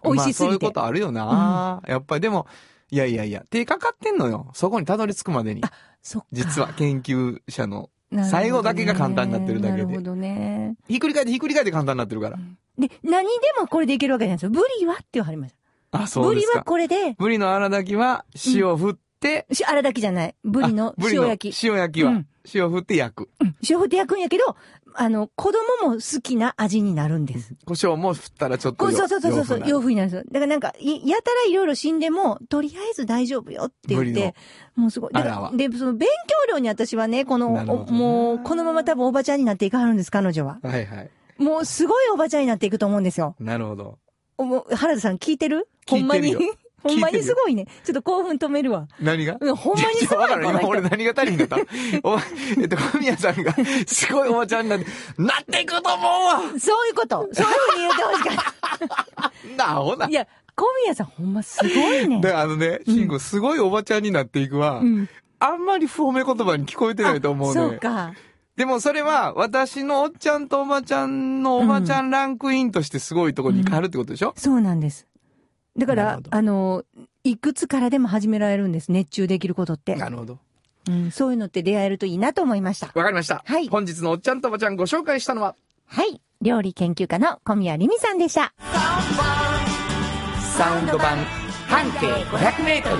美味しすぎて。まあそういうことあるよな、やっぱりでも、いやいやいや、手かかってんのよ。そこにたどり着くまでに。そっか実は研究者の、最後だけが簡単になってるだけでなるほどね。ひっくり返ってひっくり返って簡単になってるから。で、何でもこれでいけるわけじゃないんですよ。ブリはって言われました。あ、そうブリはですか。これで、ブリの荒炊きは塩振って、しあれだけじゃない。ブリのあブリの塩焼き。塩焼きはうん塩振って焼く。うん塩振って焼くんやけど、あの、子供も好きな味になるんです。胡椒も振ったらちょっとそうそうそうそう、洋洋風になるんですよ。だからなんか、いやたらいろいろ死んでも、とりあえず大丈夫よって言って、もうすごい。だからで、その勉強量に私はね、この、もう、このまま多分おばちゃんになっていかはるんです、彼女は。はいはい。もうすごいおばちゃんになっていくと思うんですよ。なるほど。おもう原田さん聞いてる？ほんまに？ほんまにすごいね。ちょっと興奮止めるわ。何が？うんほんまにすごい。今俺何が足りんかったお前、えっと、小宮さんが、すごいおばちゃんになって、なっていくと思うわそういうこと。そういうふうに言ってほしかっなあ、ほなた。い。や、小宮さんほんますごいね。だからあのね、シンゴ、すごいおばちゃんになっていくわ。うん。あんまり不褒め言葉に聞こえてないと思うね。そうか。でもそれは、私のおっちゃんとおばちゃんのおばちゃんランクインとしてすごいところに変わるってことでしょ、そうなんです。だからあの、いくつからでも始められるんです。熱中できることって。なるほど。うん、そういうのって出会えるといいなと思いました。わかりました。はい本日のおっちゃんとおばちゃんご紹介したのは、はい。料理研究家の小宮理美さんでした。サウンド版半径500メートル。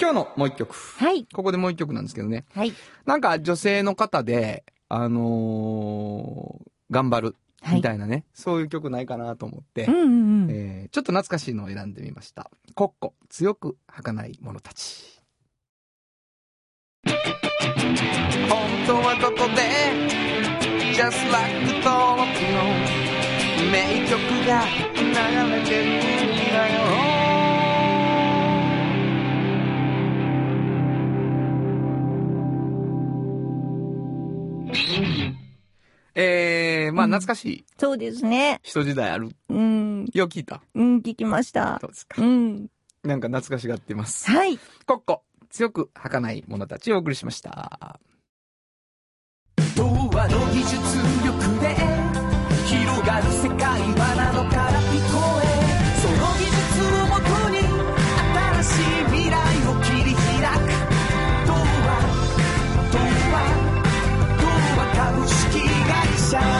今日のもう一曲。はい。ここでもう一曲なんですけどね。はい。なんか女性の方で、あのー頑張る。はいみたいなね、そういう曲ないかなと思って、うんうんうん。えーちょっと懐かしいのを選んでみました。コッコ、強く儚い者たち。本当はここで Just like 登録の名曲が流れてるんだよね。まあ、懐かしいそうですね。人時代ある。うん。よう聞いた。うん、聞きましたど。うですか？うん。なんか懐かしがってます。はい。コッコ、強く儚い者たちをお送りしました。童話の技術力で広がる世界はなのから聞こえその技術をもとに新しい未来を切り開く童話童話童話株式会社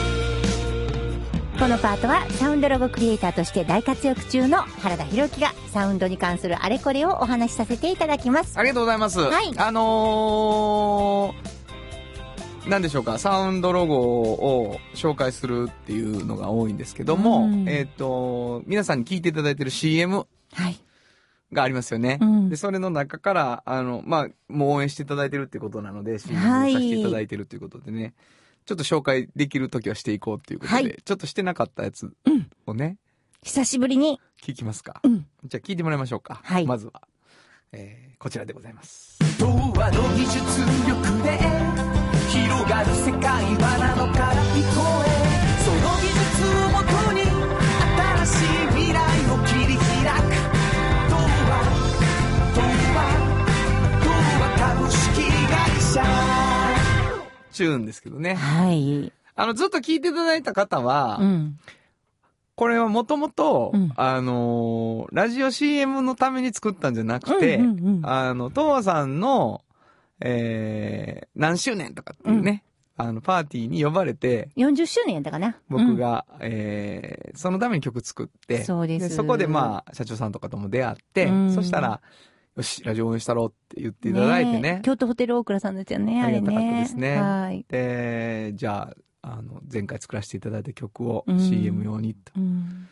このパートはサウンドロゴクリエイターとして大活躍中の原田博之がサウンドに関するあれこれをお話しさせていただきます。ありがとうございます。はいあのー、なんでしょうか、サウンドロゴを紹介するっていうのが多いんですけども、うんえっ、と、皆さんに聞いていただいてる CM はい。がありますよね。うんで、それの中から、あの、まあ、もう応援していただいてるってことなので、CM をはいさせていただいてるっていうことでね、ちょっと紹介できるときはしていこうっていうことで、はいちょっとしてなかったやつうんをね、久しぶりに、聞きますか。うん。じゃあ聞いてもらいましょうか。はいまずは、えー、こちらでございます。童話の技術力で広がる世界はなのから聞こえその技術をもとに新しい未来を切り開く童話童話童話株式会社チューンですけどね。はい。あの、ずっと聞いていただいた方は、うん。これはもともとうん、あのーラジオ CM のために作ったんじゃなくて、うんうんうん。あの、東和さんの、えー、何周年とかっていうね、あの、パーティーに呼ばれて、40周年やったかな。僕、が、えー、そのために曲作って、そうです。そこでまあ、社長さんとかとも出会って、うん。そしたら、よし、ラジオ応援したろうって言ってうんいただいてね。え京都ホテル大倉さんですよね、あれね。ありがたかったですねはい。で、じゃあ、あの、前回作らせていただいた曲をうん CM 用にと。うん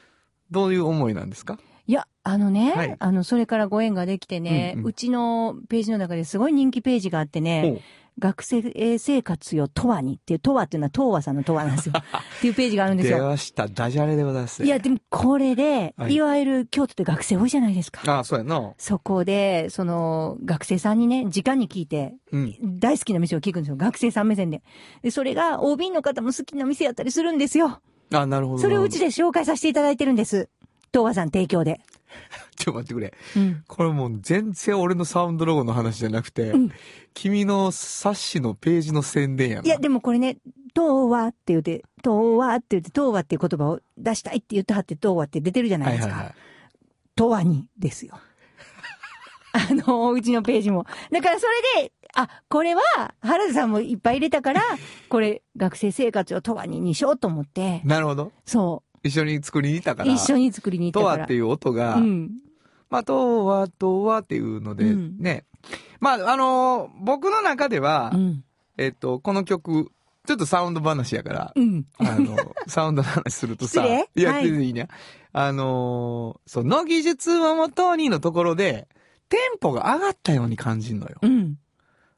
どういう思いなんですか？いや、あのね、はいあの、それからご縁ができてね、ううんちのページの中ですごい人気ページがあってね、学生生活よ、とわにっていう、とわっていうのは東和さんのとわなんですよ。っていうページがあるんです出よ。ました。ダジャレでございます。いや、でもこれで、はいい、わゆる京都って学生多いじゃないですか。ああ、そうやな。そこで、その、学生さんにね、時間に聞いて、うん。大好きな店を聞くんですよ。学生さん目線で。で、それが OB の方も好きな店やったりするんですよ。あなるほど。それをうちで紹介させていただいてるんです。東和さん提供で。ちょっと待ってくれ。うん。これもう全然俺のサウンドロゴの話じゃなくて、うん君の冊子のページの宣伝やな。いや、でもこれね、東和って言って、東和って言って、東和っていう言葉を出したいって言ってはって、東和って出てるじゃないですか。はいはいはい。東和にですよ。あの、うちのページも。だからそれで、あ、これは、原田さんもいっぱい入れたから、これ、学生生活を東和ににしようと思って、なるほど。そ一緒に作りに行ったかう、ら。一緒に作りに行ったから。とはっていう音が、うん。まあ、とは、とはっていうので、うんね。まあ、あのー僕の中では、うん。えっと、この曲、ちょっとサウンド話やから、うん。あの、サウンドの話するとさ、いや、はい全然いいね。あのーその技術をもとにのところで、テンポが上がったように感じるのよ。うん。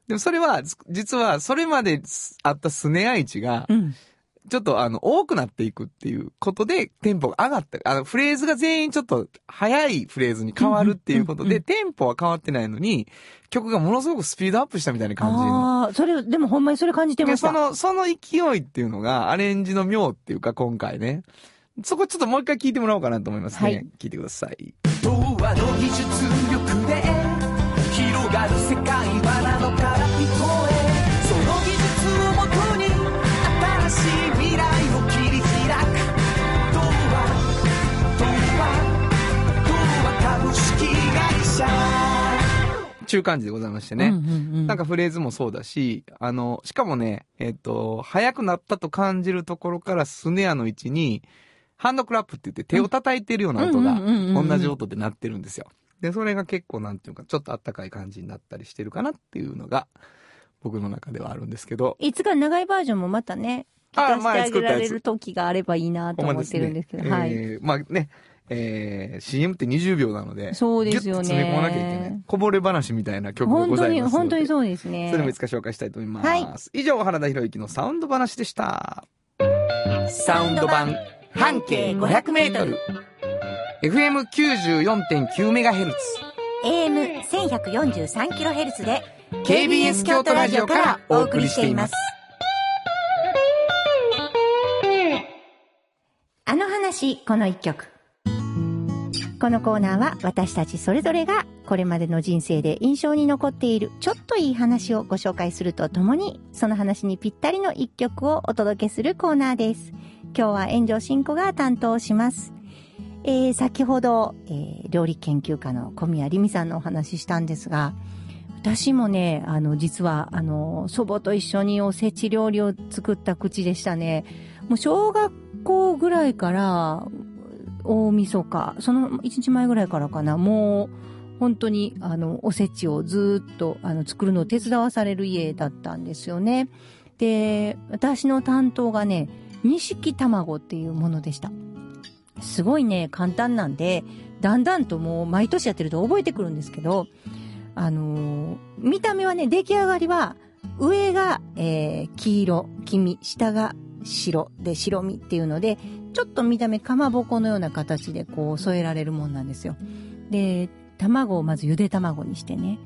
でもそれは、ず実は、それまですあったスネア位置が、うん。ちょっとあの、多くなっていくっていうことで、テンポが上がった。あの、フレーズが全員ちょっと速いフレーズに変わるっていうことで、テンポは変わってないのに、曲がものすごくスピードアップしたみたいな感じの。ああ、それ、でもほんまにそれ感じてました。でその、その勢いっていうのが、アレンジの妙っていうか、今回ね。そこちょっともう一回聞いてもらおうかなと思いますね。はい聞いてください。童話の技術力で広がる世界童話童話株式会社ちゅう感じでございましてね。うんうんうんなんかフレーズもそうだし、あの、しかもね、えっ、と、速くなったと感じるところからスネアの位置に、ハンドクラップって言って手を叩いてるような音が同じ音で鳴ってるんですよ。で、それが結構なんていうか、ちょっとあったかい感じになったりしてるかなっていうのが、僕の中ではあるんですけど。いつか長いバージョンもまたね、聞あかせて前あげられる時があればいいなと思ってるんですけど、はい。えーまあね、えー CM って20秒なので、そうですよね詰め込まなきゃいけない。こぼれ話みたいな曲が本当に、ございますので。本当にそうですね。それもいつか紹介したいと思います。はい以上、原田博之のサウンド話でした。サウンド版半径500メートル。FM94.9MHz。AM1143kHz で KBS 京都ラジオからお送りしています。あの話、この一曲。このコーナーは私たちそれぞれがこれまでの人生で印象に残っているちょっといい話をご紹介するとともにその話にぴったりの一曲をお届けするコーナーです。今日は炎上進行が担当します。えー、先ほど、えー料理研究家の小宮里美さんのお話ししたんですが、私もね、あの、実は、あの、祖母と一緒におせち料理を作った口でしたね。もう小学校ぐらいから、大晦日、その1日前ぐらいからかな、もう、本当に、あの、おせちをずっと、あの、作るのを手伝わされる家だったんですよね。で、私の担当がね、錦卵っていうものでした。すごいね、簡単なんで、だんだんともう毎年やってると覚えてくるんですけど、あのー見た目はね、出来上がりは、上が、えー黄色、黄身、下が白で白身っていうので、ちょっと見た目かまぼこのような形でこう添えられるもんなんですよ。で、卵をまずゆで卵にしてね、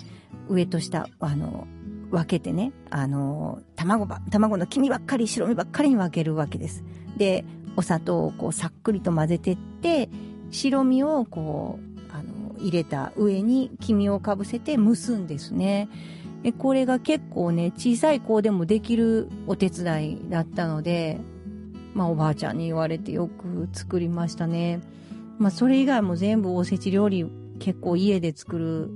上と下、あの、分けてね、あの、卵ば、卵の黄身ばっかり、白身ばっかりに分けるわけです。で、お砂糖をこうさっくりと混ぜてって、白身をこう、あの、入れた上に黄身をかぶせて蒸すんですね。で、これが結構ね、小さい子でもできるお手伝いだったので、まあおばあちゃんに言われてよく作りましたね。まあそれ以外も全部おせち料理結構家で作る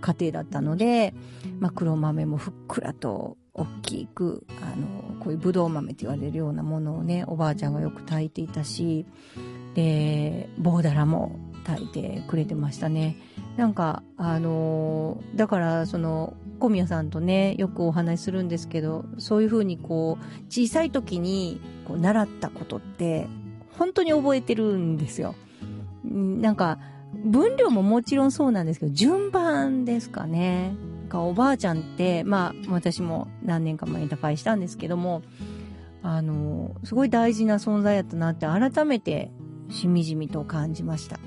家庭だったので、まあ黒豆もふっくらと大きく、あの、こういうぶどう豆って言われるようなものをね、おばあちゃんがよく炊いていたし、で、棒だらも炊いてくれてましたね。なんか、あのーだから、その、小宮さんとね、よくお話しするんですけど、そういうふうにこう、小さい時にこう習ったことって、本当に覚えてるんですよ。なんか、分量ももちろんそうなんですけど、順番ですかね。かおばあちゃんって、まあ、私も何年か前に他界したんですけども、あの、すごい大事な存在やったなって改めてしみじみと感じました。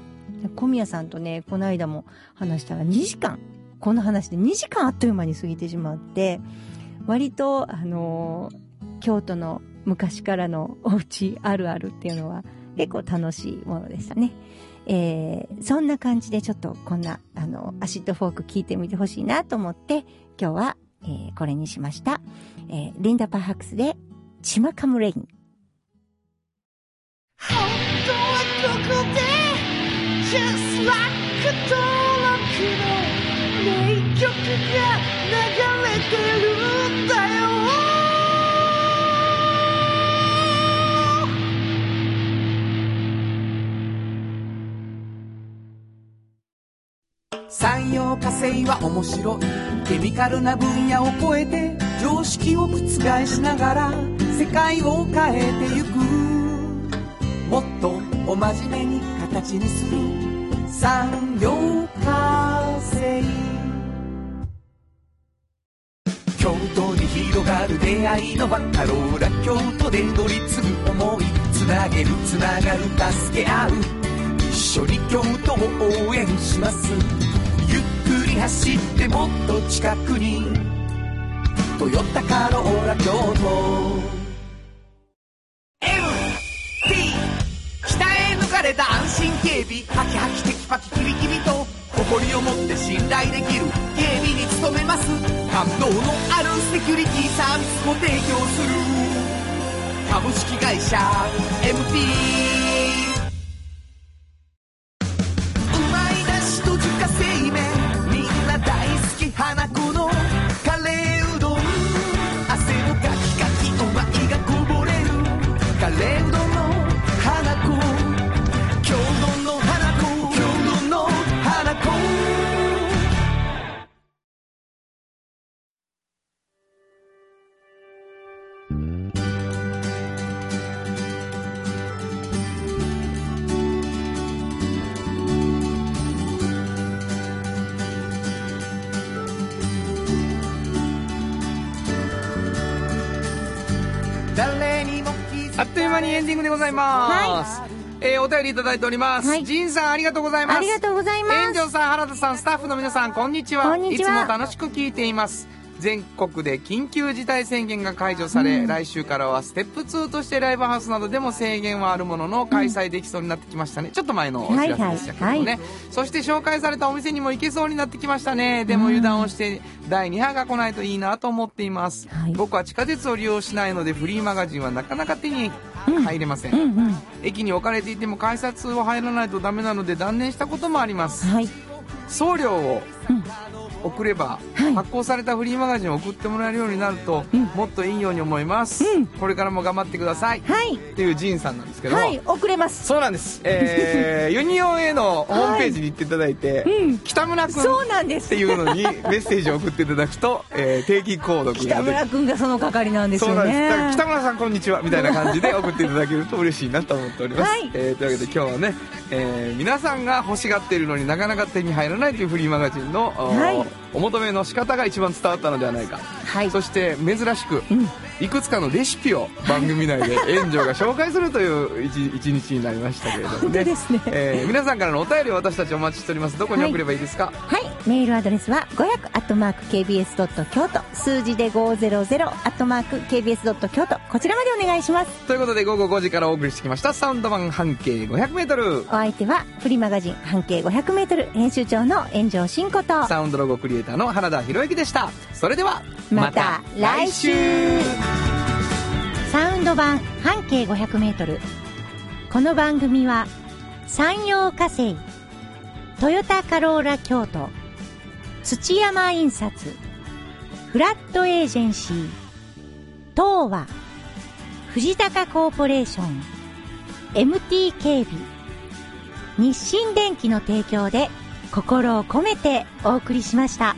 小宮さんとね、この間も話したら2時間、この話で2時間あっという間に過ぎてしまって、割と、あの京都の昔からのお家あるあるっていうのは結構楽しいものでしたね。えー、そんな感じでちょっとこんな、あの、アシッドフォーク聞いてみてほしいなと思って、今日は、えーこれにしました。えーリンダ・パーハクスで、チマカムレイン。本当はここで Just like 登録の名曲が流れてるんだよ産業化成は面白いケミカルな分野を超えて常識を覆しながら世界を変えてゆくもっとお真面目に形にする産業化成京都に広がる出会いの場カローラ京都で乗り継ぐ思いつなげるつながる助け合う。一緒に京都を応援します。ゆっくり走ってもっと近くに「トヨタカローラ京都」れた安心警備ハキハキテキパキキビキビと誇りを持って信頼できる警備に努めます。感動のあるセキュリティサービスも提供する。株式会社 MP ざいます。えーお便りいただいております。はいジンさんありがとうございます。ありがとうございます園長さん、原田さん、スタッフの皆さん、こんにちは。こんにちはいつも楽しく聞いています。全国で緊急事態宣言が解除され、来週からはステップ2としてライブハウスなどでも制限はあるものの開催できそうになってきましたね。ちょっと前のお知らせでしたけどもね。はいはいそして紹介されたお店にも行けそうになってきましたね。でも油断をして第2波が来ないといいなと思っています。はい僕は地下鉄を利用しないのでフリーマガジンはなかなか手に入れません。うんうん。駅に置かれていても改札を入らないとダメなので断念したこともあります。はい。送料をうん送れば、はい発行されたフリーマガジンを送ってもらえるようになると、うんもっといいように思います、うんこれからも頑張ってください、はい。っていうジンさんなんですけど、はい。遅れます。そうなんです、えー、ユニオン A のホームページに行っていただいて、うん。北村君そうなんです。って。いうのにメッセージを送っていただくと、えー定期購読北村くんがその係なんですそうよなんです。北村さんこんにちはみたいな感じで送っていただけると嬉しいなと思っております、はい。えーというわけで今日はね、えー皆さんが欲しがっているのになかなか手に入らないというフリーマガジンの、おはい。お求めの仕方が一番伝わったのではないか、はい。そして珍しく、うん。いくつかのレシピを番組内で 炎上が紹介するという一一日になりましたけれどもね。ですね。えー皆さんからのお便りを私たちお待ちしております。どこに送ればいいですか、はい。メールアドレスは500アットマーク KBS ドット京都数字で500アットマーク KBS ドット京都こちらまでお願いします。ということで午後5時からお送りしてきました。サウンド版半径 500m お相手はフリーマガジン半径500メートル編集長の炎上真子と。サウンドロゴクリエイターの原田博之でした。それではまた来週。サウンド版半径500メートル。この番組は山陽火星トヨタカローラ京都。土山印刷。フラットエージェンシー。東和。藤高コーポレーション。MT 警備日清電機の提供で心を込めてお送りしました。